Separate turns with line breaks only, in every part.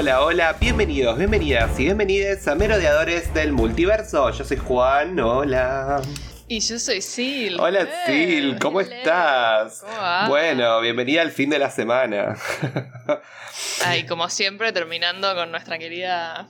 Hola, hola, bienvenidos, bienvenidas y bienvenidas a Merodeadores del Multiverso. Yo soy Juan, hola.
Y yo soy Sil.
Hola
Eh,
Sil, ¿cómo estás?
¿Cómo va?
Bueno, bienvenida al fin de la semana.
Ay, como siempre, terminando con nuestra querida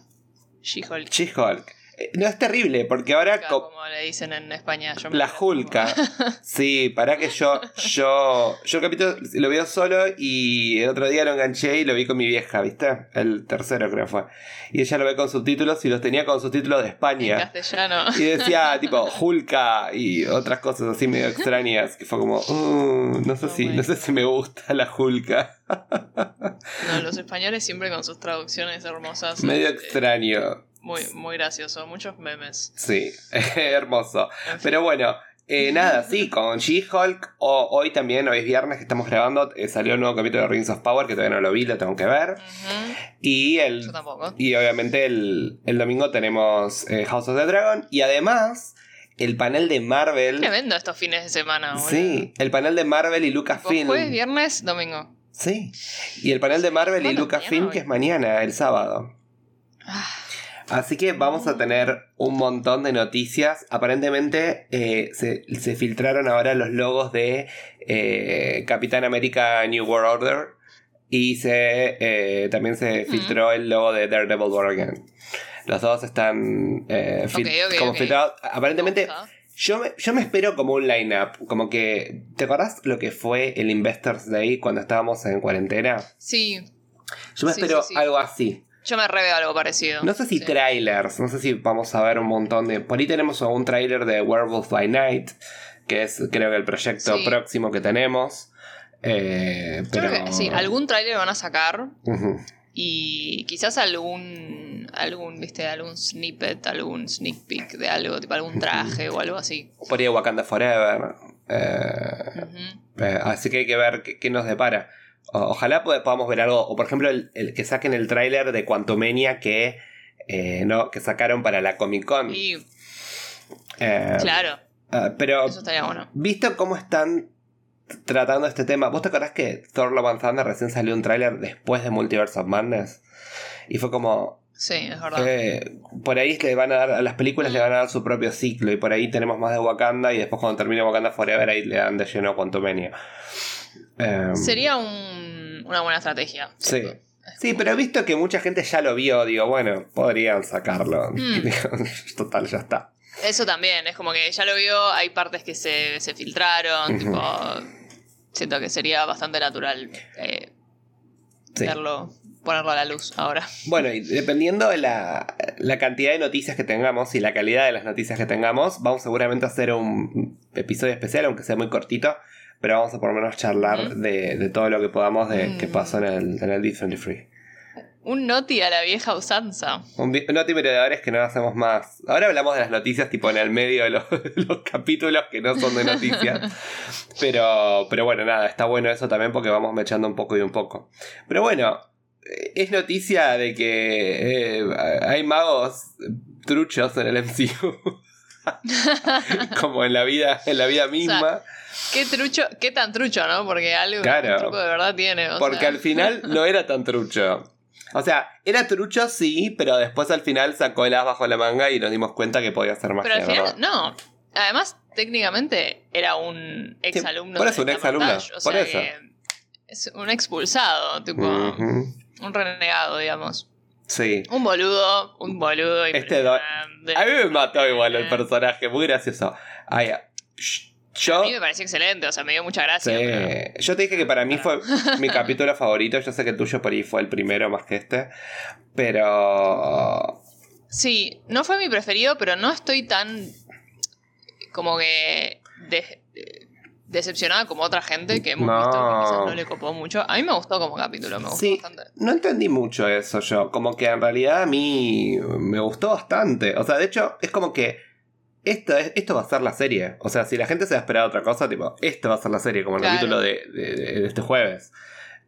She-Hulk.
She-Hulk. Eh, No es terrible, porque ahora co-
Como le dicen en España. Yo
la Hulka. Sí, para que yo, yo, yo el capítulo lo veo solo y el otro día lo enganché y lo vi con mi vieja, ¿viste? El tercero creo fue. Y ella lo ve con subtítulos y los tenía con subtítulos de
En
España.
castellano.
Y decía tipo Hulka y otras cosas así medio extrañas que fue como, "Uh, no sé
Oh
si, no sé si me gusta la Hulka.
No, los españoles siempre con sus traducciones hermosas.
medio
eh,
extraño.
Muy, muy gracioso. Muchos memes.
Sí, hermoso.
En fin.
Pero bueno, eh, nada, sí, con She-Hulk. hoy también, hoy es viernes que estamos grabando, eh, salió un nuevo capítulo de Rings of Power que todavía no lo vi, lo tengo que ver. Y el
Yo tampoco.
y obviamente el, el domingo tenemos eh, House of the Dragon. Y además, el panel de Marvel.
Tremendo estos fines de semana. boludo.
Sí, el panel de Marvel y Lucasfilm.
Jueves, viernes, domingo.
Sí. Y el panel de Marvel y Lucasfilm que es mañana, el sábado.
Ah,
Así que vamos a tener un montón de noticias. Aparentemente eh, se, se filtraron ahora los logos de eh, Capitán América New World Order. Y se, eh, también se filtró el logo de Daredevil War Again. Los dos están fil- como filtrados. Aparentemente, yo me, yo me espero como un line-up. Como que. ¿Te acordás lo que fue el Investors Day cuando estábamos en cuarentena?
Sí,
Yo me
Sí,
espero
sí, sí.
algo así.
Yo me reveo algo parecido.
No sé si
Sí.
trailers, no sé si vamos a ver un montón de. Por ahí tenemos un trailer de Werewolf by Night, que es creo que el proyecto
Sí.
próximo que tenemos. Eh, pero...
creo que sí, algún tráiler van a sacar y quizás algún algún, viste, algún snippet, algún sneak peek de algo, tipo algún traje o algo así.
Por ahí Wakanda Forever. eh, eh, así que hay que ver qué, qué nos depara. Ojalá pod- podamos ver algo. O por ejemplo, el, el que saquen el tráiler de Quantumania que, eh, no, que sacaron para la Comic Con.
Y
Eh,
claro,
ah, pero
eso estaría bueno.
Visto cómo están tratando este tema, ¿vos te acordás que Thor Love and Thunder recién salió un tráiler después de Multiverse of Madness? Y fue como,
Sí, es verdad.
eh, por ahí le van a dar, a las películas le van a dar su propio ciclo y por ahí tenemos más de Wakanda y después cuando termine Wakanda Forever ahí le dan de lleno Quantumania. Eh,
Sería un- una buena estrategia.
Sí. Sí, pero visto que mucha gente ya lo vio, digo, bueno, podrían sacarlo.
Mm.
Total, ya está.
Eso también, es como que ya lo vio, hay partes que se, se filtraron, tipo, siento que sería bastante natural eh,
Sí.
verlo, ponerlo a la luz ahora.
Bueno, y dependiendo de la, la cantidad de noticias que tengamos y la calidad de las noticias que tengamos, vamos seguramente a hacer un episodio especial, aunque sea muy cortito, pero vamos a por lo menos charlar de, de todo lo que podamos de
Mm.
que pasó en el, en el D23.
Un noti a la vieja usanza.
Un vi- Noti que no hacemos más. Ahora hablamos de las noticias tipo en el medio de los, los capítulos que no son de noticias. pero, pero bueno, nada, está bueno eso también porque vamos mechando un poco y un poco. Pero bueno, eh, es noticia de que eh, hay magos truchos en el MCU. Como en la vida, en la vida misma.
Qué trucho, qué tan trucho, ¿no? Porque algo
Claro.
truco de verdad tiene. o
porque
sea.
al final no era tan trucho. O sea, era trucho sí, pero después al final sacó el as bajo la manga y nos dimos cuenta que podía ser magia,
Pero al final,
¿verdad?
no. Además, técnicamente era un ex alumno.
por eso, un exalumno,
o
por
sea
eso.
que Es un expulsado, tipo, un renegado, digamos.
Sí.
Un boludo, un boludo.
Este do-. A mí me mató igual el personaje, muy gracioso. Ay, sh-
A
yo,
mí me pareció excelente, o sea, me dio mucha gracia.
sí,
pero-
yo te dije que para mí fue mi capítulo favorito. Yo sé que el tuyo por ahí fue el primero más que este. Pero.
Sí, no fue mi preferido, pero no estoy tan como que de- decepcionada como otra gente que hemos
No.
visto que quizás no le copó mucho. A mí me gustó como capítulo, me gustó
Sí,
bastante.
no entendí mucho eso yo. Como que en realidad a mí me gustó bastante. O sea, de hecho, es como que esto, es, esto va a ser la serie. O sea, si la gente se va a esperar otra cosa, tipo, esto va a ser la serie, como el
Claro.
capítulo de, de- este jueves.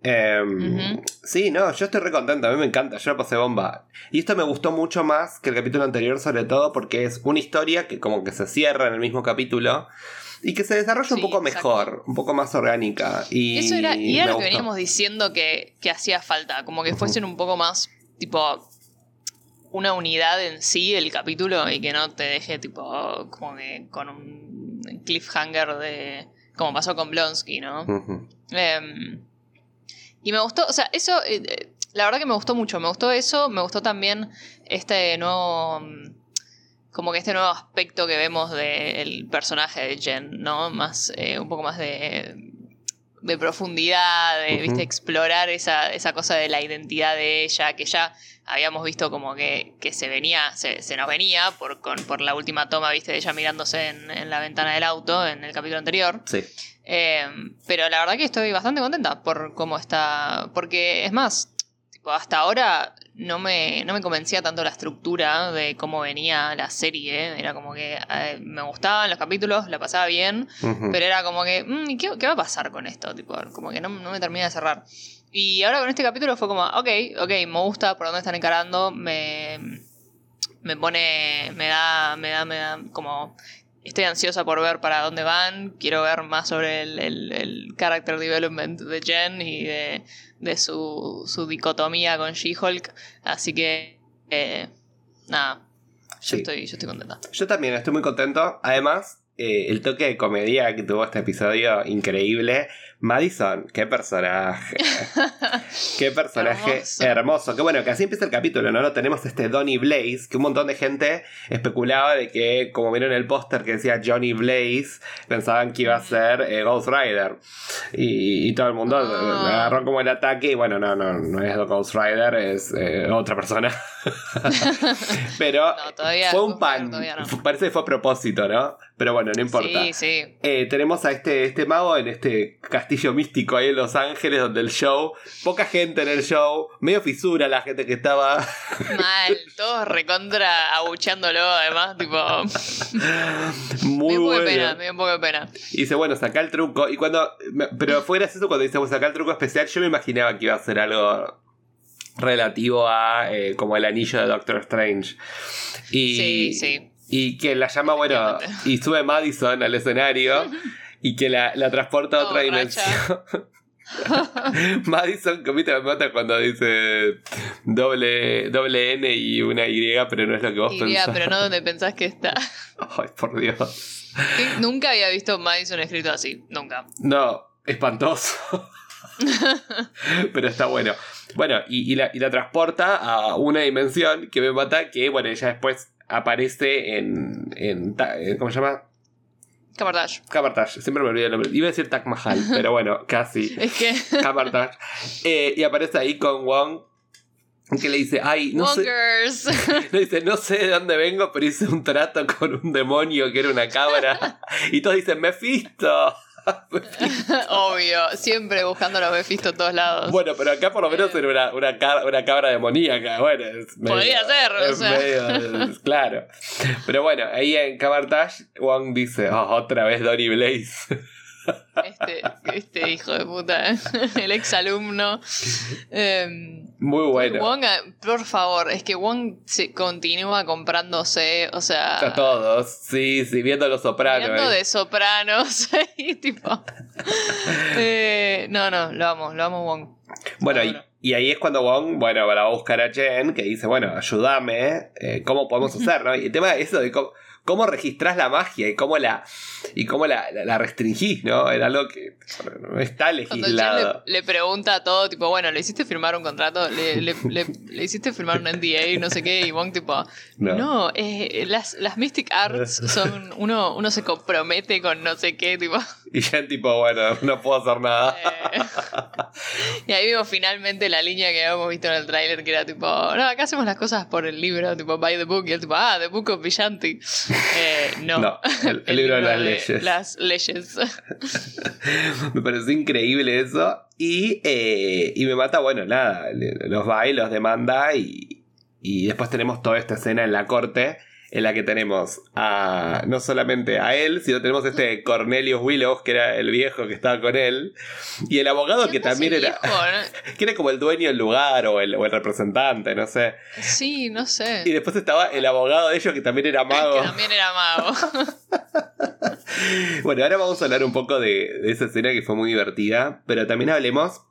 Em. Sí, no, yo estoy re contento, a mí me encanta, yo la pasé bomba. Y esto me gustó mucho más que el capítulo anterior, sobre todo porque es una historia que como que se cierra en el mismo capítulo y que se desarrolle un poco
exacto.
mejor, un poco más orgánica. Y
Eso era, y era lo que veníamos diciendo que, que hacía falta, como que fuesen un poco más, tipo, una unidad en sí el capítulo y que no te deje, tipo, como que con un cliffhanger de. como pasó con Blonsky, ¿no? Em, y me gustó, o sea, eso, eh, eh, la verdad que me gustó mucho, me gustó eso, me gustó también este nuevo, mm, como que este nuevo aspecto que vemos del personaje de Jen, ¿no? Más, eh, un poco más de, de profundidad, de, viste, explorar esa, esa cosa de la identidad de ella, que ya habíamos visto como que, que se venía, se, se nos venía por, con, por la última toma, viste, de ella mirándose en, en la ventana del auto en el capítulo anterior.
Sí.
Eh, pero la verdad que estoy bastante contenta por cómo está. Porque es más, tipo, hasta ahora no me, no me convencía tanto la estructura de cómo venía la serie. Era como que eh, me gustaban los capítulos, la pasaba bien, pero era como que, mm, ¿y ¿qué, qué va a pasar con esto? Tipo, como que no, no me termina de cerrar. Y ahora con este capítulo fue como, ok, ok, me gusta por dónde están encarando, me, me pone, me da, me da, me da como estoy ansiosa por ver para dónde van. Quiero ver más sobre el, el, el character development de Jen y de, de su, su dicotomía con She-Hulk. Así que, eh, nada, yo,
Sí.
estoy, yo estoy contenta.
Yo también estoy muy contento. Además, eh, el toque de comedia que tuvo este episodio, increíble. Madison, qué personaje. qué personaje hermoso.
Hermoso.
Que bueno, que así empieza el capítulo, ¿no? Lo tenemos este Donny Blaze, que un montón de gente especulaba de que, como vieron el póster que decía Johnny Blaze, pensaban que iba a ser eh, Ghost Rider. Y, y todo el mundo
Ah.
agarró como el ataque y bueno, no, no, no es Ghost Rider, es eh, otra persona. Pero
No, todavía-
fue un pan.
todavía no.
Parece que fue a propósito, ¿no? Pero bueno, no importa.
Sí, sí.
Eh, tenemos a este, este mago en este castillo místico ahí en Los Ángeles, donde el show, poca gente en el show, medio fisura la gente que estaba.
Mal, todos recontra abucheándolo, además, tipo.
Muy
me
bueno.
pena, me dio un poco de pena.
Y dice, bueno, saca el truco. Y cuando. Pero fue gracioso cuando dice, bueno, saca el truco especial. Yo me imaginaba que iba a ser algo relativo a eh, como el anillo de Doctor Strange. Y,
Sí, sí.
Y que la llama, bueno, y sube Madison al escenario y que la, la transporta a otra dimensión. Madison, viste, me mata cuando dice doble, doble N y una Y, pero no es lo que vos
Iría,
pensás.
pero no donde pensás que está.
Ay, por Dios.
Nunca había visto Madison escrito así, nunca.
No, espantoso. Pero está bueno. Bueno, y, y la, y la transporta a una dimensión que me mata, que bueno, ella después aparece en. en eh, ¿Cómo se llama?
Camartage.
Camartage, siempre me olvido el nombre. Iba a decir Taj Mahal, pero bueno, casi.
Es que.
Camartage. Eh, y aparece ahí con Wong, que le dice, ay, no sé,
Wongers.
le dice, no sé de dónde vengo, pero hice un trato con un demonio que era una cabra. y todos dicen, Mephisto.
Obvio, siempre buscando los Mephisto a todos lados.
Bueno, pero acá por lo menos era una, una, ca- una cabra demoníaca. Bueno, medio-
Podría ser, o
es
sea.
medio- es claro. Pero bueno, ahí en Camartage, Wong dice: "Oh, otra vez Donny Blaze.
Este, este hijo de puta, el ex alumno. Em,
Muy bueno.
Wong, por favor, es que Wong se continúa comprándose, o sea,
A todos. Sí, sí, viendo los sopranos. ¿eh?
de sopranos y tipo. Eh, no, no, lo amo, lo amo Wong.
Bueno, y, ahí es cuando Wong, bueno, va a buscar a Jen, que dice, bueno, ayúdame, eh, ¿cómo podemos hacer, no? Y el tema es eso de cómo, cómo registrás la magia y cómo la y cómo la, la, la restringís, ¿no? Era algo que no está
Cuando
legislado.
le, le pregunta a todo, tipo, bueno, ¿le hiciste firmar un contrato? ¿Le, le, le- le hiciste firmar un NDA y no sé qué? Y Wong, tipo,
No.
no, eh, las, las Mystic Arts son. Uno, uno se compromete con no sé qué, tipo.
Y Jen tipo, bueno, no puedo hacer nada.
y ahí vimos finalmente la línea que habíamos visto en el tráiler, que era tipo, no, acá hacemos las cosas por el libro, tipo, by the book. Y él, tipo, ah, The Book of Villanti. Eh, no.
No, el- el libro de las leyes.
Las leyes.
Me pareció increíble eso. Y, eh, y me mata, bueno, nada, los va y los demanda y, y después tenemos toda esta escena en la corte en la que tenemos a no solamente a él, sino tenemos este Cornelius Willows, que era el viejo que estaba con él, y el abogado que
¿Qué onda
también era,
viejo, no?
que era como el dueño del lugar o el, o el representante, no sé.
Sí, no sé.
Y después estaba el abogado de ellos que también era mago.
Que también era mago.
bueno, ahora vamos a hablar un poco de, de esa escena que fue muy divertida, pero también hablemos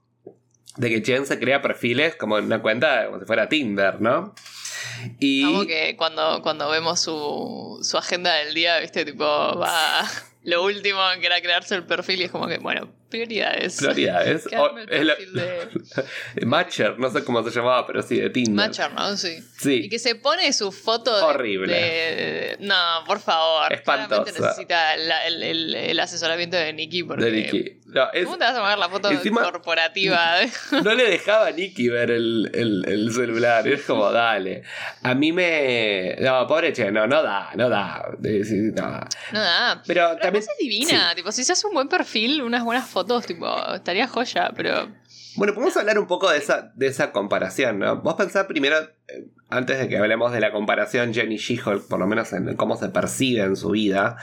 de que Jen se crea perfiles como en una cuenta como si fuera Tinder, ¿no? Y
Como que cuando, cuando vemos su, su agenda del día, viste, tipo, va lo último que era crearse el perfil y es como que, bueno, prioridades.
prioridades. O-
el
es la-
de
Matcher, no sé cómo se llamaba, pero sí, de Tinder.
Matcher, ¿no? Sí.
Sí.
Y que se pone su foto de-
Horrible.
de- no, por favor.
Espantosa.
Necesita la- el, el- el asesoramiento de Nicky porque...
de Nicky. No, es-
¿Cómo te vas a poner la foto
Encima-
corporativa?
no le dejaba a Nicky ver el, el- el celular. Es como, dale. A mí me. No, pobre che, no, no da, no da. Eh, sí, no.
no da.
Pero,
Pero
también.
es divina, tipo, si se hace un buen perfil, unas buenas fotos, tipo, estaría joya, pero...
Bueno, podemos hablar un poco de esa, de esa comparación, ¿no? Vos pensás primero, antes de que hablemos de la comparación Jenny She-Hulk, por lo menos en cómo se percibe en su vida,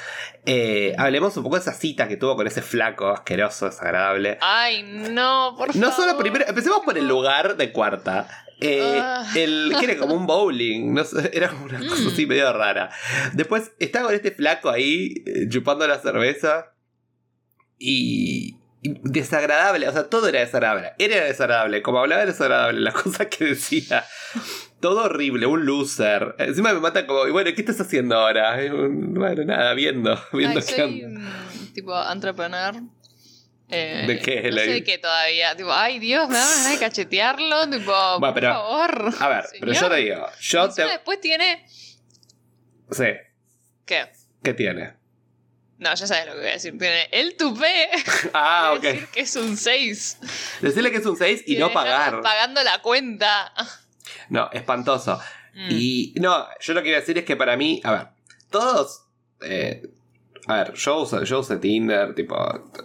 eh, hablemos un poco de esa cita que tuvo con ese flaco asqueroso, desagradable.
Ay, no, por favor.
No solo primero, empecemos por el lugar de cuarta. Eh,
Ah.
el que era como un bowling, no sé, era una cosa
Mm.
así medio rara. Después estaba con este flaco ahí eh, chupando la cerveza y desagradable, o sea, todo era desagradable. Era desagradable, como hablaba era desagradable, las cosas que decía. Todo horrible, un loser. Encima me mata como, y bueno, ¿qué estás haciendo ahora? Bueno, nada, viendo, viendo
Ay,
qué
soy,
onda.
tipo, entrepreneur. Eh,
¿De qué,
No sé qué todavía. Tipo, ay, Dios, me da ganas de cachetearlo. Tipo,
Bueno,
por
pero-
favor.
A ver, pero yo te digo, yo te...
después tiene...
Sí,
¿Qué?
¿qué tiene?
No, ya sabes lo que voy a decir. Tiene el tupé.
Ah, ok.
decir que es un 6.
Decirle que es un 6 y no pagar.
Pagando la cuenta.
No, espantoso.
Mm.
Y no, yo lo que quiero decir es que para mí, a ver, todos. eh, a ver, yo uso, yo usé Tinder, tipo,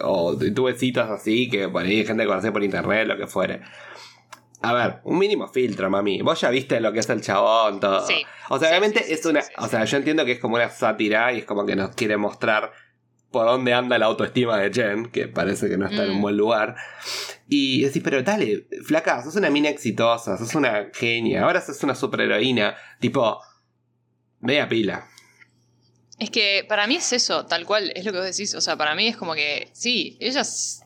o tuve citas así que por ahí gente que conocí por internet, lo que fuere. A ver, un mínimo filtro, mami. Vos ya viste lo que es el chabón, todo.
Sí.
O sea,
Sí,
obviamente
sí,
es una. o sea, yo entiendo que es como una sátira y es como que nos quiere mostrar por dónde anda la autoestima de Jen, que parece que no está en un
Mm.
buen lugar. Y decís, pero dale, flaca, sos una mina exitosa, sos una genia, ahora sos una superheroína, tipo, media pila.
Es que para mí es eso, tal cual, es lo que vos decís. O sea, para mí es como que, sí, ellas,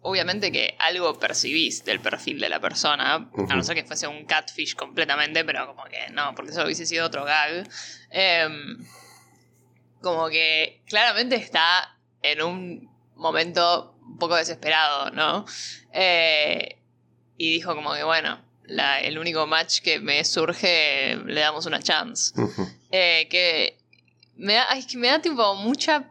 obviamente que algo percibís del perfil de la persona, a no ser que fuese un catfish completamente, pero como que no, porque eso hubiese sido otro gag. Em, como que claramente está en un momento un poco desesperado, ¿no? Eh, y dijo como que, bueno, la- el único match que me surge, le damos una chance. Eh, que me da, es que me da tipo mucha.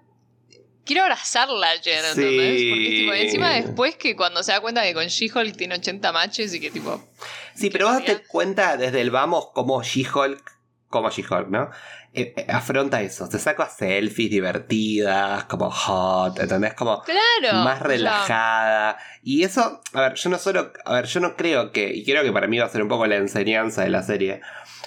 Quiero abrazarla, ¿entendés?
Sí.
Porque tipo, encima después que cuando se da cuenta que con She-Hulk tiene 80 matches y que tipo.
Sí, pero vos te cuenta desde el vamos como She-Hulk, como She-Hulk, ¿no? Eh, eh, afronta eso, te saca selfies divertidas, como hot, ¿entendés? Como
Claro.
más relajada. Y eso, a ver, yo no solo, a ver, yo no creo que, y creo que para mí va a ser un poco la enseñanza de la serie.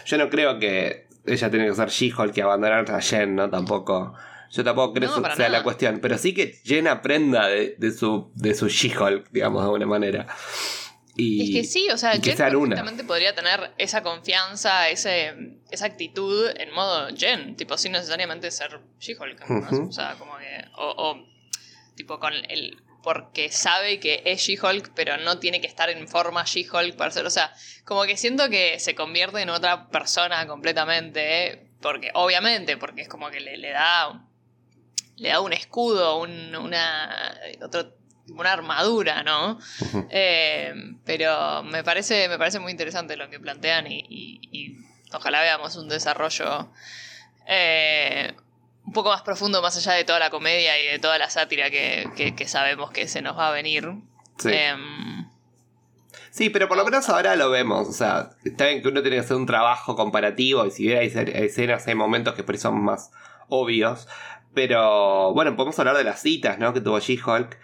Yo no creo que ella tiene que ser She-Hulk y abandonar a Jen, ¿no? Tampoco. Yo tampoco creo
No,
que sea
nada.
la cuestión. Pero sí que Jen aprenda de, de su, de su She-Hulk, digamos, de alguna manera. Y,
Es que sí, o sea, Jen perfectamente podría tener esa confianza, ese, esa actitud en modo Jen, tipo, sin necesariamente ser She-Hulk. O sea, como que. O, o, tipo, con el. Porque sabe que es She-Hulk, pero no tiene que estar en forma She-Hulk para ser. O sea, como que siento que se convierte en otra persona completamente. ¿eh? Porque, obviamente, porque es como que le, le da. Le da un escudo, un- una. Otro, una armadura, ¿no? Eh, pero me parece, me parece muy interesante lo que plantean y, y- y ojalá veamos un desarrollo eh, un poco más profundo, más allá de toda la comedia y de toda la sátira que, que- que sabemos que se nos va a venir.
Sí.
Em,
Sí, pero por lo menos ahora lo vemos. O sea, está bien que uno tiene que hacer un trabajo comparativo y si bien hay escenas, hay momentos que por ahí son más obvios. Pero bueno, podemos hablar de las citas, ¿no? Que tuvo She-Hulk.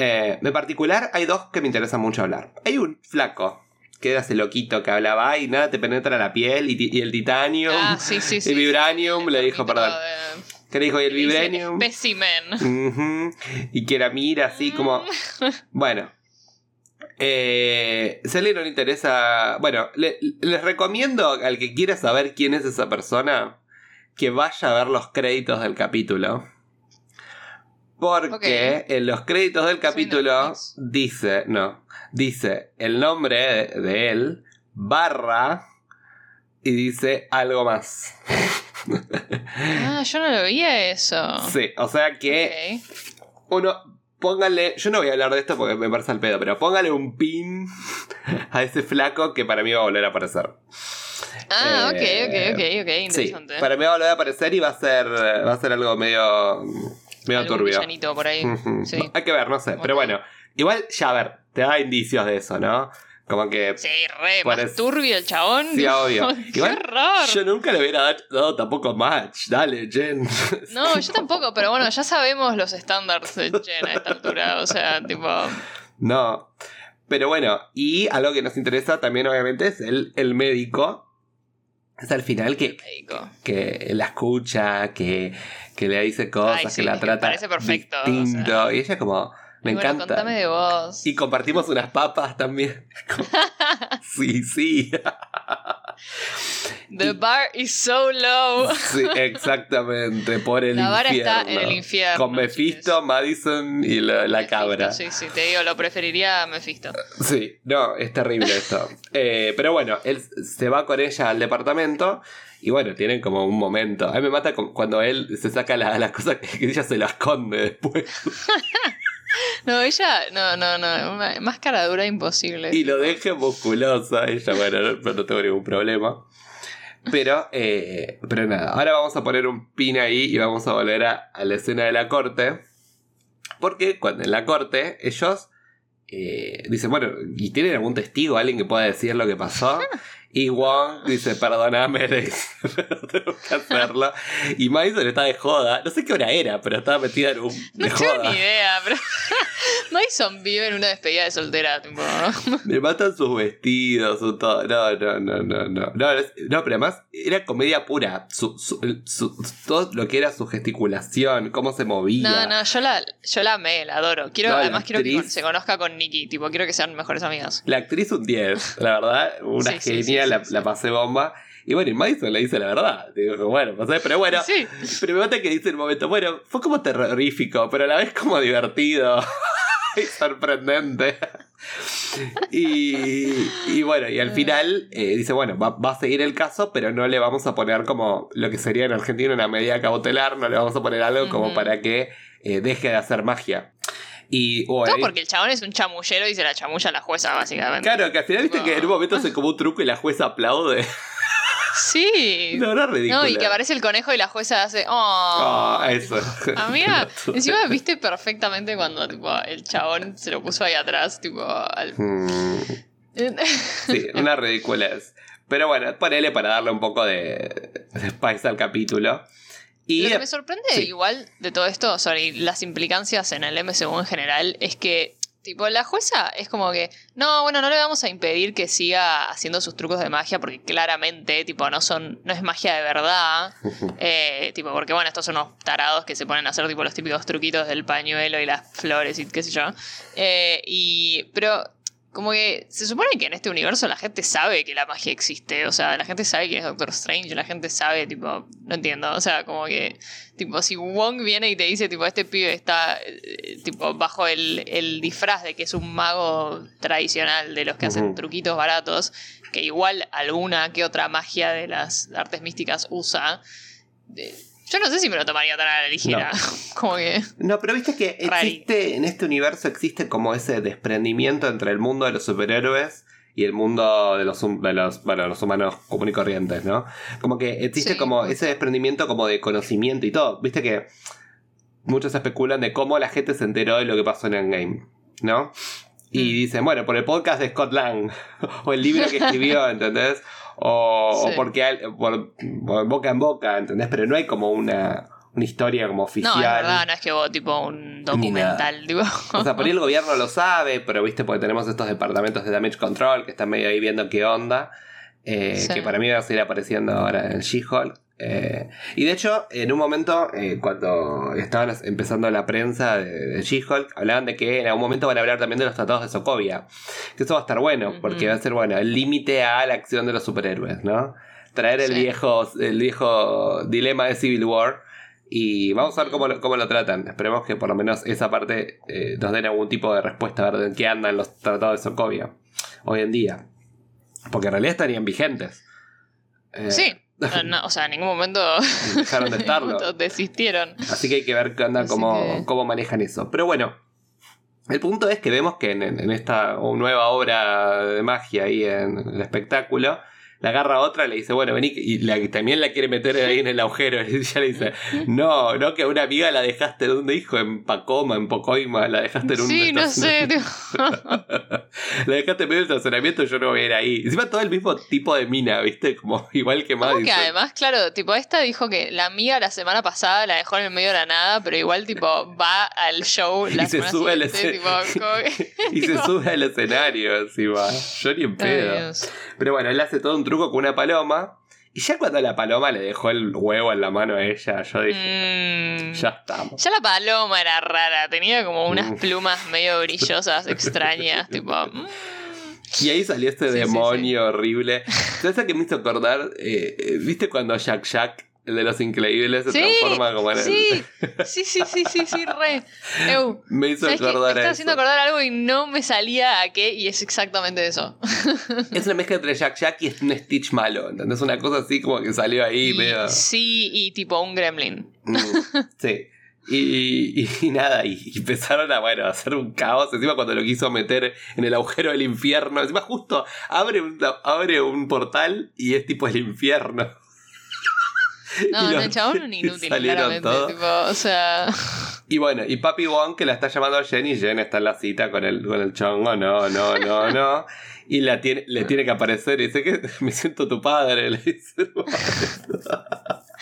Eh, en particular, hay dos que me interesan mucho hablar. Hay un flaco, que era ese loquito que hablaba, y nada, te penetra la piel y, el titanium.
ah, sí, sí, sí.
el vibranium, le dijo, perdón.
de-
¿Qué le dijo? Y el vibranium.
Specimen.
Ujú. Y que la mira así como. Bueno. Eh, si a no le interesa. Bueno, le- les recomiendo al que quiera saber quién es esa persona que vaya a ver los créditos del capítulo. Porque en los créditos del capítulo dice, no, dice el nombre de, de él, barra, y dice algo más.
Ah, yo no lo veía eso.
Sí, o sea que
Ok.
uno, póngale, yo no voy a hablar de esto porque me parece al pedo, pero póngale un pin a ese flaco que para mí va a volver a aparecer.
Ah,
Eh,
ok, ok, ok, ok,
Sí,
interesante.
para mí va a volver a aparecer y va a ser, va a ser algo medio, medio turbio.
por ahí. Sí.
Hay que ver, no sé, pero bueno, igual ya a ver, te da indicios de eso, ¿no? Como que
Sí, re,
Parece-
más turbio el chabón.
Sí, obvio.
Qué raro.
yo nunca le hubiera dado, dado tampoco match. Dale, Jen.
No, yo tampoco, pero bueno, ya sabemos los estándares de Jen a esta altura. O sea, tipo.
No. Pero bueno, y algo que nos interesa también, obviamente, es el, el médico. Es al final que, que la escucha, que, que le dice cosas,
Ay, sí,
que la trata
parece perfecto, o
distinto.
sea.
Y ella como, me
bueno,
encanta.
contame de vos.
Y compartimos unas papas también. Sí, sí.
The bar is so low.
Sí, exactamente. Por el
La vara
infierno.
está en el infierno.
Con Mephisto, Madison y la, la
Mephisto,
cabra.
Sí, sí, te digo, lo preferiría a Mephisto.
Sí, no, es terrible esto. Eh, pero bueno, él se va con ella al departamento y bueno, tienen como un momento. A mí me mata cu- cuando él se saca la- las cosas que, que ella se las esconde después
No, ella, no, no, no, más cara dura imposible.
y lo deja musculosa. Ella, bueno, no, no tengo ningún problema. Pero, eh, pero nada, ahora vamos a poner un pin ahí y vamos a volver a, a la escena de la corte. Porque cuando en la corte ellos eh, dicen, bueno, ¿y tienen algún testigo, alguien que pueda decir lo que pasó? Y Wong dice, perdóname, pero tengo que hacerlo. Y Madison está de joda, no sé qué hora era, pero estaba metida en un
No
de
tengo
joda.
ni idea, pero Mason vive en una despedida de soltera, tipo.
Le matan sus vestidos, su todo. No, no, no, no, no. No, no, pero además era comedia pura. Su, su- su- todo lo que era su gesticulación, cómo se movía.
No, no, yo la, yo la amé, la adoro. Quiero,
No,
además quiero que
actriz-
se conozca con Nikki, tipo, quiero que sean mejores amigas.
La actriz un 10, la verdad, una
Sí, sí,
genia,
sí,
la,
sí.
la pasé bomba. Y bueno, y Madison le dice la verdad. Digo, bueno, pasé, pero bueno.
Sí.
Pero me mata que dice el momento, bueno, fue como terrorífico, pero a la vez como divertido y sorprendente. y, y bueno, y al final eh, dice, bueno, va, va a seguir el caso, pero no le vamos a poner como lo que sería en Argentina una medida cautelar, no le vamos a poner algo como para que eh, deje de hacer magia. Y
Todo porque el chabón es un chamullero y se la chamulla a la jueza, básicamente.
claro, que al final viste
No.
que en un momento hace como un truco y la jueza aplaude.
Sí.
no, era ridículo.
No, y que aparece el conejo y la jueza hace. ¡Oh!
Ah, eso.
Amiga, encima viste perfectamente cuando tipo, el chabón se lo puso ahí atrás, tipo. al-
Hmm. Sí, una ridiculez. Pero bueno, ponele para darle un poco de, de spice al capítulo. Y
Lo que me sorprende
sí.
igual de todo esto, sobre las implicancias en el MCU en general, es que, tipo, la jueza es como que, no, bueno, no le vamos a impedir que siga haciendo sus trucos de magia, porque claramente, tipo, no son, no es magia de verdad. Eh, tipo, porque bueno, estos son unos tarados que se ponen a hacer tipo los típicos truquitos del pañuelo y las flores y qué sé yo. Eh, y. Pero. Como que se supone que en este universo la gente sabe que la magia existe. O sea, la gente sabe que es Doctor Strange. La gente sabe, tipo. No entiendo. O sea, como que. Tipo, si Wong viene y te dice, tipo, este pibe está. eh, tipo, bajo el, el disfraz de que es un mago tradicional de los que hacen truquitos baratos. Que igual alguna que otra magia de las artes místicas usa. Yo no sé si me lo tomaría tan a la ligera. Como que.
No, pero viste que
Rari.
existe, en este universo existe como ese desprendimiento entre el mundo de los superhéroes y el mundo de los, de los, bueno, los humanos común y corrientes, ¿no? Como que existe
Sí.
como ese desprendimiento como de conocimiento y todo. Viste que muchos especulan de cómo la gente se enteró de lo que pasó en Endgame, ¿no? Y
Mm.
dicen, bueno, por el podcast de Scott Lang, o el libro que escribió, ¿entendés? O,
Sí.
o porque al- por, por boca en boca, ¿entendés? Pero no hay como una, una historia como oficial.
No, es verdad, no es que vos, tipo, un documental. Tipo.
O sea, por ahí el gobierno lo sabe, pero viste, porque tenemos estos departamentos de damage control que están medio ahí viendo qué onda. eh,
Sí.
Que para mí va a seguir apareciendo ahora en She-Hulk. Eh, y de hecho, en un momento, eh, cuando estaban empezando la prensa de, She-Hulk, hablaban de que en algún momento van a hablar también de los tratados de Sokovia. Que eso va a estar bueno, porque va a ser, bueno, el límite a la acción de los superhéroes, ¿no? Traer el
Sí.
viejo, el viejo dilema de Civil War Y vamos a ver cómo lo, cómo lo tratan. Esperemos que por lo menos esa parte eh, nos den algún tipo de respuesta a ver en qué andan los tratados de Sokovia hoy en día. Porque en realidad estarían vigentes.
Sí. No, no, o sea, en ningún momento
Dejaron de estarlo.
desistieron.
Así que hay que ver qué onda, cómo,
que-
cómo manejan eso. Pero bueno, el punto es que vemos que en, en esta nueva obra de magia ahí en el espectáculo, la agarra a otra, le dice, bueno, vení, y la- también la quiere meter ahí en el agujero. Y ella le dice, no, no, que a una amiga la dejaste, ¿dónde dijo? En Pacoma, en Pocoima, la dejaste en un
Sí, no sé.
estacionamiento".
tipo,
La dejaste en medio del estacionamiento, yo no voy a ir ahí. Encima todo el mismo tipo de mina, ¿viste? Como igual que
Como que
Madison.
además, claro, tipo, esta dijo que la amiga la semana pasada la dejó en el medio de la nada, pero igual, tipo, va al show la
Y se sube al escenario.
tipo,
y se sube al escenario encima. Yo ni en pedo. Pero bueno, él hace todo un truco con una paloma. Y ya cuando la paloma le dejó el huevo en la mano a ella, yo dije,
Mm.
ya estamos.
Ya la paloma era rara, tenía como unas plumas medio brillosas, extrañas, tipo. mm.
Y ahí salió este
Sí, sí,
demonio horrible. ¿Sabes a qué me hizo acordar? Eh, eh, ¿Viste cuando Jack Jack, el de los increíbles, se
Sí,
transforma como en el-
sí, sí, sí, sí, sí, sí, re.
Me hizo.
Me
acordar
estaba
a
haciendo acordar algo y no me salía a qué, y es exactamente eso.
Es una mezcla entre Jack Jack y un Stitch malo. ¿Entendés? Una cosa así como que salió ahí
Y-
medio.
Sí, y tipo un gremlin.
Mm, sí. Y, y- y nada, y, y empezaron a, bueno, a hacer un caos. Encima cuando lo quiso meter en el agujero del infierno. Encima justo abre un, abre un portal y es tipo el infierno.
No,
los-
el chabón un inútil, claramente. Tipo, o sea.
Y bueno, y Papi Wong que la está llamando a Jen y Jen está en la cita con el, con el chongo. No, no, no, no. Y la tiene, le tiene que aparecer y dice que me siento tu padre. Le dice.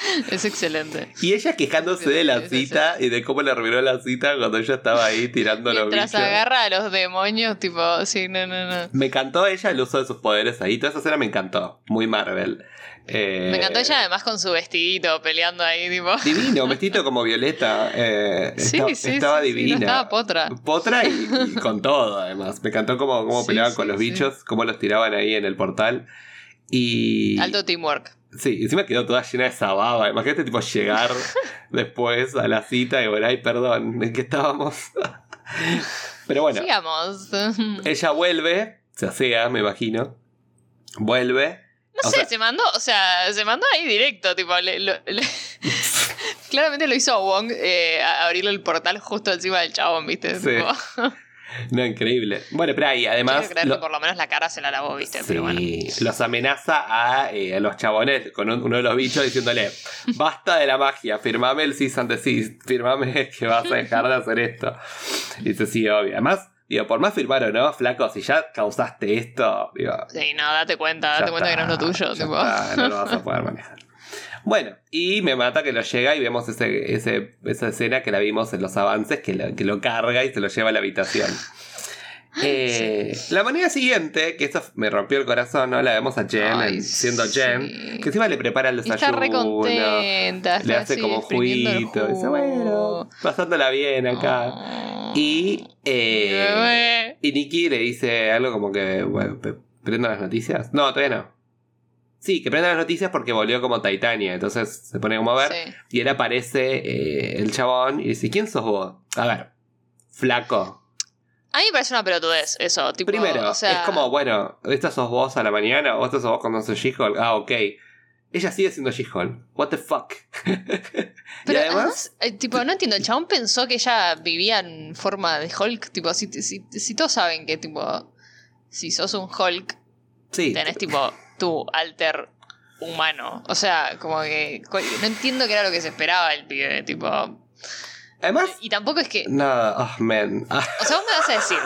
Es excelente.
Y ella quejándose de la cita y de cómo le arruinó la cita cuando ella estaba ahí tirando los
Mientras
bichos.
agarra a los demonios, tipo, sí, no, no, no.
Me encantó ella el uso de sus poderes ahí. Toda esa escena me encantó. Muy Marvel. Eh,
Me encantó ella además con su vestidito peleando ahí, tipo.
Divino, un vestido como Violeta. eh,
Sí,
esta-
sí,
estaba
sí, no
divina.
estaba potra.
Potra y, y con todo, además. Me encantó cómo, cómo peleaban con los bichos, cómo los tiraban ahí en el portal. Y.
Alto teamwork.
Sí, encima quedó toda llena de esa baba. Imagínate, tipo, llegar después a la cita y bueno, ay, perdón, ¿en qué estábamos? Pero bueno,
Sigamos.
ella vuelve, se asea, me imagino. Vuelve.
No
O
sé,
sea-
se mandó, o sea, se mandó ahí directo, tipo, le- lo- le- claramente lo hizo Wong eh, abrirle el portal justo encima del chabón, ¿viste?
Sí.
Tipo,
No, increíble. Bueno, pero ahí, además.
quiero creer
lo-
que por lo menos la cara se la lavó, ¿viste?
Sí,
Pero bueno.
los amenaza a, eh, a los chabones con un- uno de los bichos diciéndole: Basta de la magia, firmame el cis ante cis, firmame que vas a dejar de hacer esto. Y dice: Sí, obvio. Además, digo, por más firmar o no, flaco, si ya causaste esto, digo,
Sí, no, date cuenta, date cuenta que no es lo tuyo, tipo.
está, no lo vas a poder manejar. Bueno, y me mata que lo llega y vemos ese, ese- esa escena que la vimos en los avances, que lo, que lo carga y se lo lleva a la habitación. Eh, La manera siguiente, que eso me rompió el corazón, ¿no? La vemos a Jen
Ay,
siendo
sí.
Jen, que encima le prepara el desayuno.
está re contenta,
le hace
así
como juguito. Dice, bueno, pasándola bien acá.
Oh.
Y, eh, y Nikki le dice algo como que, bueno, prenda las noticias. No, todavía no. Sí, que prenda las noticias porque volvió como Titania. Entonces se pone como a ver.
Sí.
Y él aparece, eh, el chabón, y dice, ¿quién sos vos? A ver, flaco.
A mí me parece una pelotudez eso, tipo,
Primero,
o sea,
es como, bueno, ¿esta sos vos a la mañana o esta sos vos cuando sos She-Hulk? Ah, ok. Ella sigue siendo She-Hulk. What the fuck? y
Pero
además,
además, eh, tipo, no entiendo, el chabón pensó que ella vivía en forma de Hulk, tipo, si, si, si todos saben que, tipo, si sos un Hulk,
sí,
tenés, tipo, tu alter humano. O sea, como que no entiendo qué era lo que se esperaba el pibe, tipo...
además,
Y tampoco es que...
nada, oh man. Ah,
O sea, vos me vas a decir,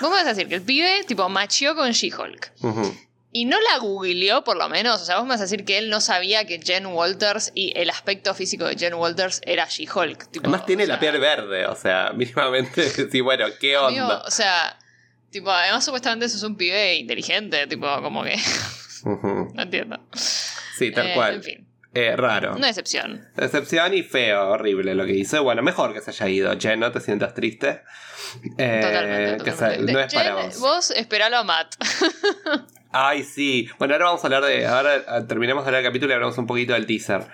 vos me vas a decir que el pibe, tipo, machió con She-Hulk. Y no la googleó, por lo menos. O sea, vos me vas a decir que él no sabía que Jen Walters y el aspecto físico de Jen Walters era She-Hulk.
Además tiene
o
la
sea,
piel verde, o sea, mínimamente, sí, bueno, ¿qué
amigo,
onda?
o sea, tipo, además supuestamente sos un pibe inteligente, tipo, como que.
Ujú.
no entiendo.
Sí, tal
Eh,
cual.
En fin,
Eh, raro.
una decepción.
Decepción y feo, horrible lo que hizo. Bueno, mejor que se haya ido. Jen, no te sientas triste. Eh,
Totalmente.
que se-
totalmente.
no es
Jen,
para vos.
Vos esperalo a Matt.
Ay, sí. Bueno, ahora vamos a hablar de. Ahora ah, terminamos de hablar del capítulo y hablamos un poquito del teaser.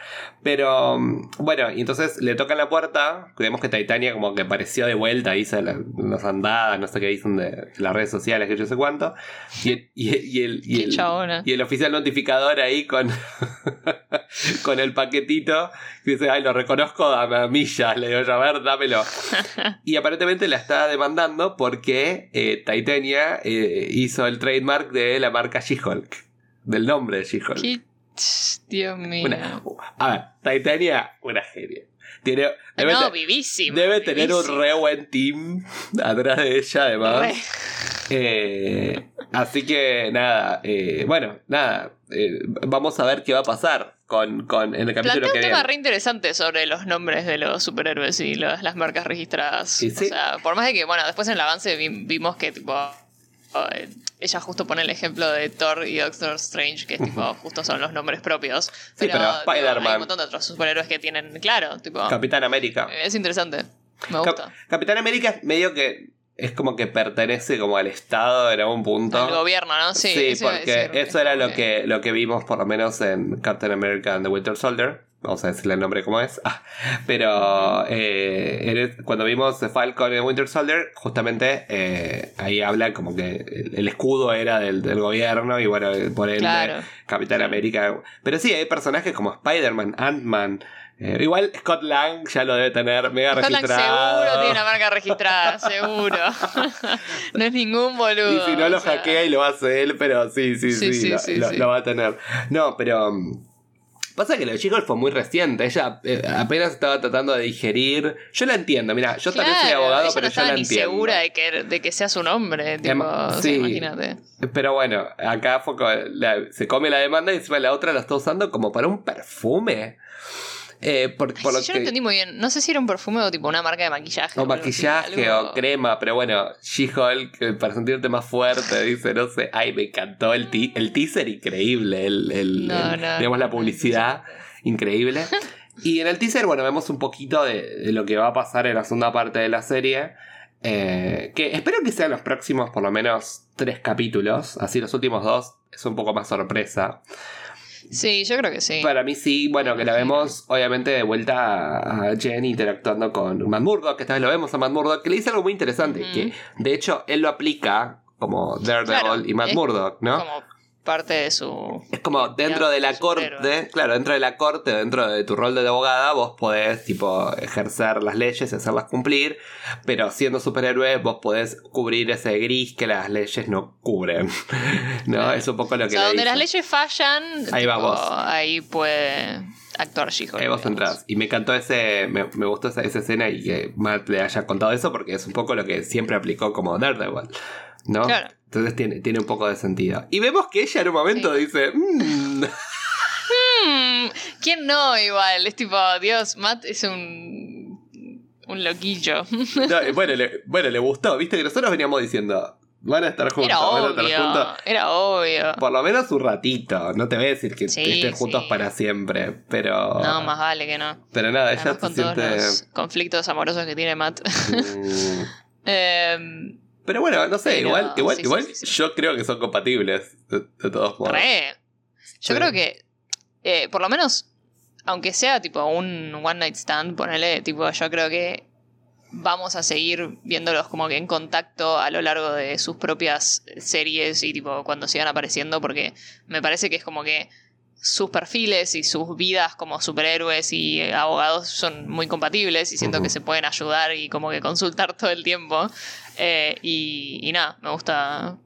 Pero, mm, bueno, y entonces le tocan la puerta. Vemos que Titania como que apareció de vuelta, hizo la- las andadas, no sé qué dicen de las redes sociales, que yo sé cuánto. Y, el- y, y el, y, el, y el oficial notificador ahí con, con el paquetito. que dice, ay, lo reconozco a, a millas. Le digo a ver, dámelo. Y aparentemente la está demandando porque eh, Titania eh, hizo el trademark de la marca She-Hulk. Del nombre de She-Hulk.
Dios mío.
Una- a ver, Titania, una genia. Tiene, debe,
no, vivísimo.
debe tener un re buen team atrás de ella, además. Eh, así que nada, eh, bueno, nada. eh, vamos a ver qué va a pasar con, con en el capítulo
Plantea
que
un tema
viene.
re interesante sobre los nombres de los superhéroes y los- las marcas registradas.
Sí.
O sea, por más de que, bueno, después en el avance vi- vimos que, tipo, eh, ella justo pone el ejemplo de Thor y Doctor Strange, que tipo, justo son los nombres propios.
Sí, pero Spider-Man.
Hay un montón de otros superhéroes que tienen, claro, tipo,
Capitán América.
es interesante. Me
Cap-
gusta.
Capitán América es medio que es como que pertenece como al Estado en algún punto.
El gobierno, ¿no? Sí,
Sí,
eso
porque
decir,
eso
es
era lo que, lo que vimos por lo menos en Captain America and the Winter Soldier. Vamos a decirle el nombre como es. Ah, pero eh, en- cuando vimos Falcon and Winter Soldier, justamente eh, ahí habla como que el, escudo era del, del gobierno y bueno, por ende
Claro.
Capitán América. Pero sí, hay personajes como Spider-Man, Ant-Man. eh, igual Scott Lang ya lo debe tener mega registrado.
seguro tiene una marca registrada, seguro. no es ningún boludo.
Y si no lo
sea.
hackea y lo hace él, pero sí, sí, sí,
Sí, sí,
lo,
sí,
lo-
sí.
lo va a tener. No, pero. um, Pasa que lo de She-Hulk fue muy reciente. Ella eh, apenas estaba tratando de digerir. Yo la entiendo, mira, yo también soy abogado,
ella
pero
no
yo la
ni
entiendo.
segura de que, de que sea su nombre. Tipo,
Em,
o sea,
sí.
imagínate.
Pero bueno, acá fue la- se come la demanda y encima la otra la está usando como para un perfume. Eh, por, lo
yo
que-
no entendí muy bien. No sé si era un perfume o tipo una marca de maquillaje.
O maquillaje
algo-
o crema, pero bueno, She-Hulk, eh, para sentirte más fuerte, dice, no sé, ay, me encantó el, el teaser, increíble, el, el-
No,
el-
no,
digamos, la publicidad, increíble. Y en el teaser, bueno, vemos un poquito de, de lo que va a pasar en la segunda parte de la serie, eh, que espero que sean los próximos por lo menos tres capítulos, así los últimos dos es un poco más sorpresa.
Sí, yo creo que sí.
Para mí sí, bueno, que la vemos obviamente de vuelta a Jen interactuando con Matt Murdock, que esta vez lo vemos a Matt Murdock, que le dice algo muy interesante, que de hecho él lo aplica como Daredevil
Claro,
y Matt Murdock, ¿no?
Como parte de su.
Es como dentro de la corte, claro, dentro de la corte, dentro de tu rol de abogada, vos podés, tipo, ejercer las leyes y hacerlas cumplir, pero siendo superhéroe, vos podés cubrir ese gris que las leyes no cubren. ¿No?
Claro.
Es un poco lo
O
que
sea,
le
donde
dice.
las leyes fallan,
Ahí va
tipo,
vos.
ahí puede actuar She-Hulk.
Ahí vos entrás. Y me encantó ese. Me, me gustó esa, esa escena y que Matt le haya contado eso porque es un poco lo que siempre aplicó como Daredevil. ¿No?
Claro.
Entonces tiene, tiene un poco de sentido. Y vemos que ella en un momento
Sí.
dice. "Mm".
Hmm, ¿Quién no igual? Es tipo, Dios, Matt es un. Un loquillo.
No, bueno, le, bueno, le gustó. Viste que nosotros veníamos diciendo. Van a estar juntos,
Era
van a estar
obvio.
juntos.
Era obvio.
Por lo menos un ratito. No te voy a decir que
Sí,
estén juntos
sí.
para siempre. Pero.
No, más vale que no.
Pero nada, ella
Además,
se
con todos
siente.
los conflictos amorosos que tiene Matt.
mm,
Em,
Pero bueno, no sé,
Pero,
igual, igual,
sí,
igual
sí,
yo creo que son compatibles, de, de todos modos.
re. Yo creo que, eh, por lo menos, aunque sea tipo un one night stand, ponele, tipo, yo creo que vamos a seguir viéndolos como que en contacto a lo largo de sus propias series y tipo cuando sigan apareciendo, porque me parece que es como que sus perfiles y sus vidas como superhéroes y eh, abogados son muy compatibles y siento que se pueden ayudar y como que consultar todo el tiempo. Eh, y, y nada, me gusta.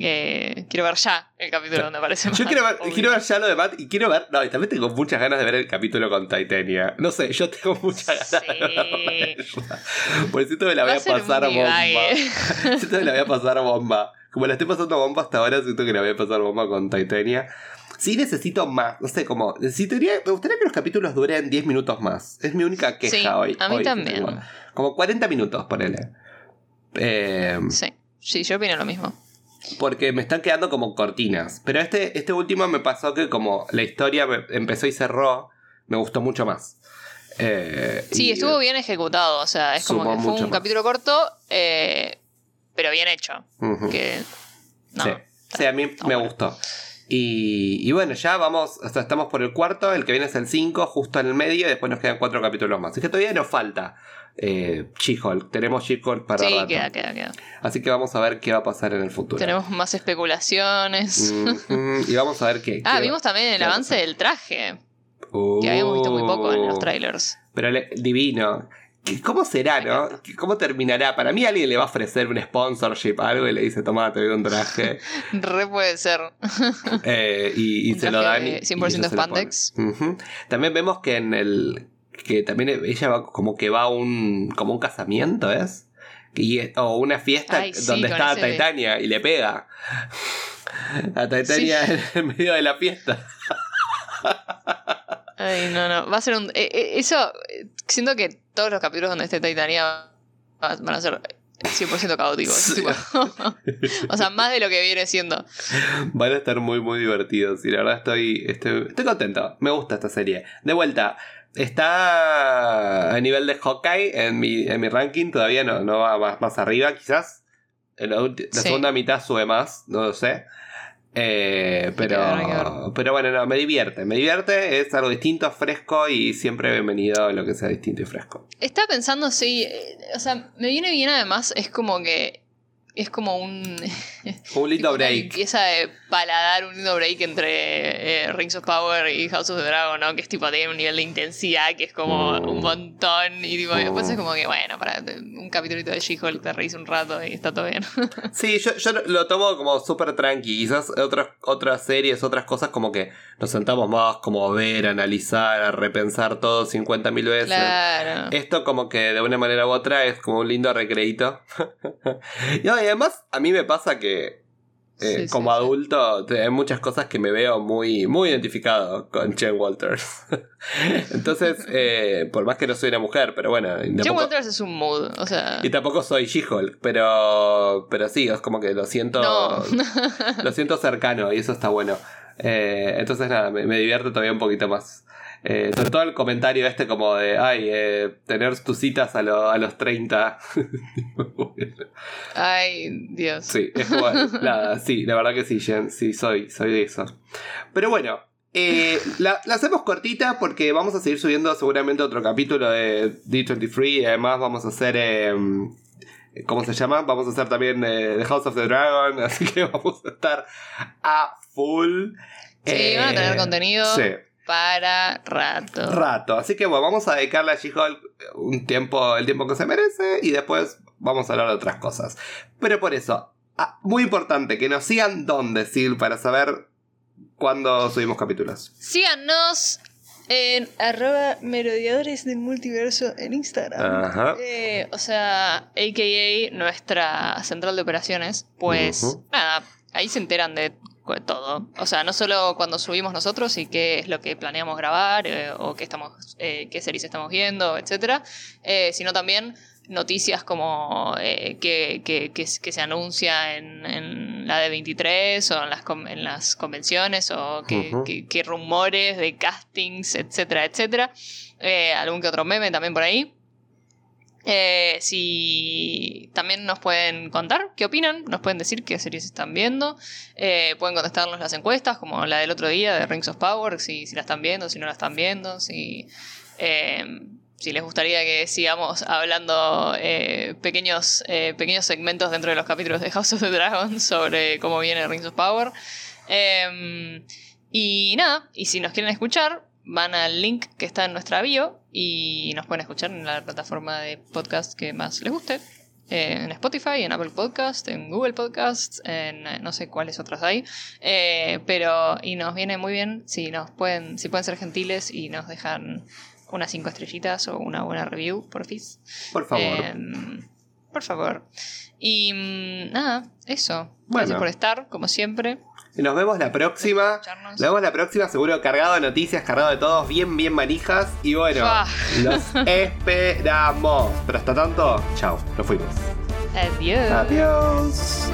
eh, quiero ver ya el capítulo donde aparece
Yo
Matt,
quiero ver,
obvio.
quiero ver ya lo de Matt y quiero ver. No, y también tengo muchas ganas de ver el capítulo con Titania. No sé, yo tengo muchas ganas de verla. Por siento que la voy
Va
a
a
pasar bomba. siento que la voy a pasar bomba. Como la estoy pasando bomba hasta ahora, siento que la voy a pasar bomba con Titania. Sí necesito más, no sé, como... Necesitaría, me gustaría que los capítulos duren 10 minutos más. Es mi única queja
Sí,
hoy.
a mí
hoy
también.
tengo. Como 40 minutos, ponele. Eh,
Sí, sí, yo opino lo mismo.
porque me están quedando como cortinas. Pero este, este último me pasó que como la historia empezó y cerró, me gustó mucho más. Eh,
Sí, estuvo bien ejecutado, o sea, es como que fue un
más.
capítulo corto, eh, pero bien hecho.
Ujú.
Que. No.
Sí. Sí, a mí me gustó. Y, y, bueno, ya vamos, o sea, estamos por el cuarto, el que viene es el 5, justo en el medio, y después nos quedan cuatro capítulos más. Así que todavía nos falta eh, She-Hulk. Tenemos She-Hulk para
Sí, queda, queda, queda.
Así que vamos a ver qué va a pasar en el futuro.
Tenemos más especulaciones.
y vamos a ver qué.
ah,
qué
vimos
va-
también el
a
avance del traje. Que habíamos visto muy poco en los
Uh,
trailers.
Pero le- divino. ¿Qué- ¿Cómo será, no?
encanta.
¿Qué- ¿Cómo terminará? Para mí alguien le va a ofrecer un sponsorship, algo, y le dice, toma, te doy un traje.
Re puede ser.
Eh, y y se lo dan. y-
de
y
100%
ella se lo pone.
spandex.
También vemos que en el. Que también ella va como que va a un. como un casamiento, ¿es? Y, o una fiesta
Ay, sí,
donde está Titania y le pega. A Titania en el medio de la fiesta.
Ay, no, no. Va a ser un. eh, eh, eso. Siento que todos los capítulos donde esté Titania va- van a ser 100% caóticos.
Sí.
o sea, más de lo que viene siendo.
Van a estar muy, muy divertidos. Y la verdad estoy, estoy, estoy contento. Me gusta esta serie. De vuelta, está a nivel de Hawkeye en mi, en mi ranking. Todavía no, no va más, más arriba, quizás. En la, ulti- la
Sí.
segunda mitad sube más, no lo sé. Eh, pero, pero bueno, no, me divierte. Me divierte, es algo distinto, fresco y siempre bienvenido a lo que sea distinto y fresco.
Estaba pensando, sí. eh, O sea, me viene bien además. Es como que. Es como un.
Un lindo break.
limpieza de paladar, un lindo break entre eh, Rings of Power y House of the Dragon, ¿no? Que es tipo, tiene un nivel de intensidad que es como
Mm.
un montón. Y tipo,
Mm.
después es como que, bueno, para un capitulito de She-Hulk te reís un rato y está todo bien.
Sí, yo, yo lo tomo como súper tranqui. Quizás otras, otras series, otras cosas como que nos sentamos más como a ver, a analizar, a repensar todo 50.000 veces.
claro.
Esto como que de una manera u otra es como un lindo recreito. y además a mí me pasa que eh,
Sí,
como
sí.
adulto hay muchas cosas que me veo muy, muy identificado con Chen Walters. Entonces, eh, por más que no soy una mujer, pero bueno,
Jim
tampoco,
Walters es un mood, o sea.
y tampoco soy She-Hulk, pero, pero sí, es como que lo siento,
No.
lo siento cercano y eso está bueno. Eh, entonces nada, me, me divierte todavía un poquito más. Eh, sobre todo el comentario este como de, ay, eh, tener tus citas a, lo- a los 30.
Ay, Dios.
sí, es como, sí, la verdad que sí, Jen, sí, soy, soy de eso. Pero bueno, eh, la, la hacemos cortita porque vamos a seguir subiendo seguramente otro capítulo de D23 y además vamos a hacer... eh, ¿Cómo se llama? Vamos a hacer también The House of the Dragon, así que vamos a estar a full.
Sí, van a tener contenido.
Sí,
Para rato.
rato. Así que bueno, vamos a dedicarle a She-Hulk un tiempo, el tiempo que se merece y después vamos a hablar de otras cosas. Pero por eso, ah, muy importante que nos sigan donde, Sil, para saber cuándo subimos capítulos.
Síganos en arroba merodeadores del multiverso en Instagram.
Ajá.
Eh, o sea, a.k.a. nuestra central de operaciones. Pues nada, ahí se enteran de todo. O sea, no solo cuando subimos nosotros y qué es lo que planeamos grabar eh, o qué, estamos, eh, qué series estamos viendo, etcétera, eh, sino también noticias como eh, que, que- que se anuncia en, en la de 23 o en las, en las convenciones o que rumores de castings, etcétera, etcétera. Eh, algún que otro meme también por ahí. Eh, si también nos pueden contar qué opinan, nos pueden decir qué series están viendo, eh, pueden contestarnos las encuestas, como la del otro día de Rings of Power, si, si la están viendo, si no la están viendo, si, eh, si les gustaría que sigamos hablando eh, pequeños, pequeños segmentos dentro de los capítulos de House of the Dragon sobre cómo viene Rings of Power. Eh, y nada, y si nos quieren escuchar, van al link que está en nuestra bio y nos pueden escuchar en la plataforma de podcast que más les guste. Eh, en Spotify, en Apple Podcast, en Google Podcast, en eh, no sé cuáles otras hay. Eh, pero, y nos viene muy bien si nos pueden, si pueden ser gentiles y nos dejan unas cinco estrellitas o una buena review, por fin.
Por favor.
Por favor. Y mm, nada, eso.
Bueno.
Gracias por estar, como siempre.
Nos vemos la próxima. Nos vemos la próxima, seguro cargado de noticias, cargado de todos, bien, bien manijas. Y bueno, los esperamos. Pero hasta tanto, chao, nos fuimos.
Adiós.
Adiós.